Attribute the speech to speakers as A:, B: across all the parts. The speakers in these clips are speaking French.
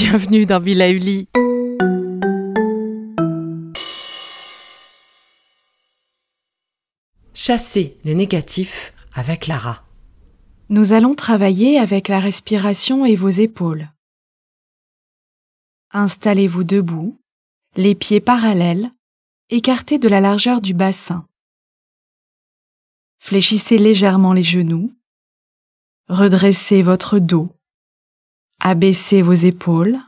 A: Bienvenue dans Villa Uli. Chasser le négatif avec Lara.
B: Nous allons travailler avec la respiration et vos épaules. Installez-vous debout, les pieds parallèles, écartés de la largeur du bassin. Fléchissez légèrement les genoux, redressez votre dos, abaissez vos épaules,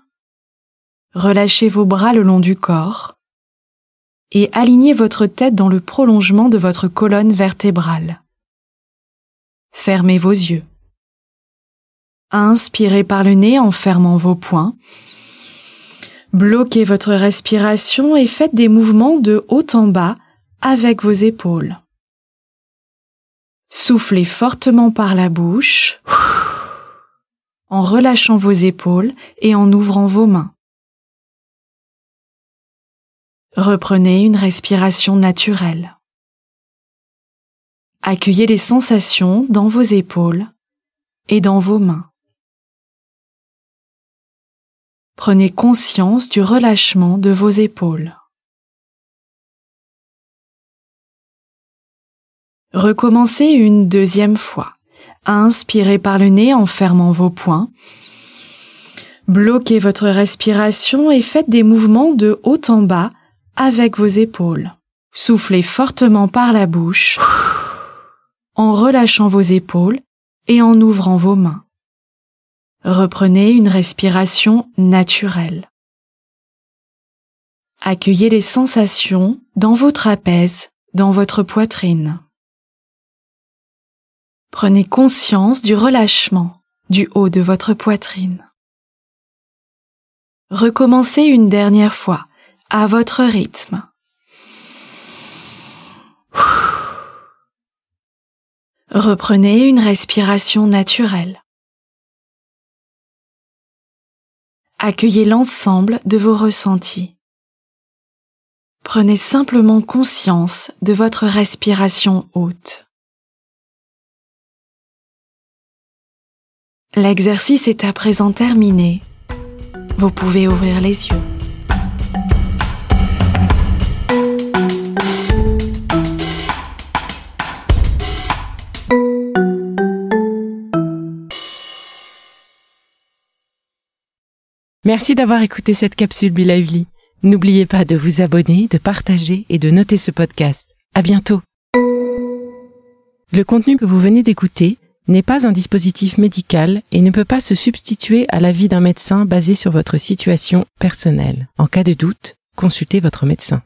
B: relâchez vos bras le long du corps, et alignez votre tête dans le prolongement de votre colonne vertébrale. Fermez vos yeux. Inspirez par le nez en fermant vos poings. Bloquez votre respiration et faites des mouvements de haut en bas avec vos épaules. Soufflez fortement par la bouche en relâchant vos épaules et en ouvrant vos mains. Reprenez une respiration naturelle. Accueillez les sensations dans vos épaules et dans vos mains. Prenez conscience du relâchement de vos épaules. Recommencez une deuxième fois. Inspirez par le nez en fermant vos poings. Bloquez votre respiration et faites des mouvements de haut en bas avec vos épaules. Soufflez fortement par la bouche en relâchant vos épaules et en ouvrant vos mains. Reprenez une respiration naturelle. Accueillez les sensations dans vos trapèzes, dans votre poitrine. Prenez conscience du relâchement du haut de votre poitrine. Recommencez une dernière fois à votre rythme. Reprenez une respiration naturelle. Accueillez l'ensemble de vos ressentis. Prenez simplement conscience de votre respiration haute. L'exercice est à présent terminé. Vous pouvez ouvrir les yeux.
A: Merci d'avoir écouté cette capsule Bilauli. N'oubliez pas de vous abonner, de partager et de noter ce podcast. À bientôt. Le contenu que vous venez d'écouter n'est pas un dispositif médical et ne peut pas se substituer à l'avis d'un médecin basé sur votre situation personnelle. En cas de doute, consultez votre médecin.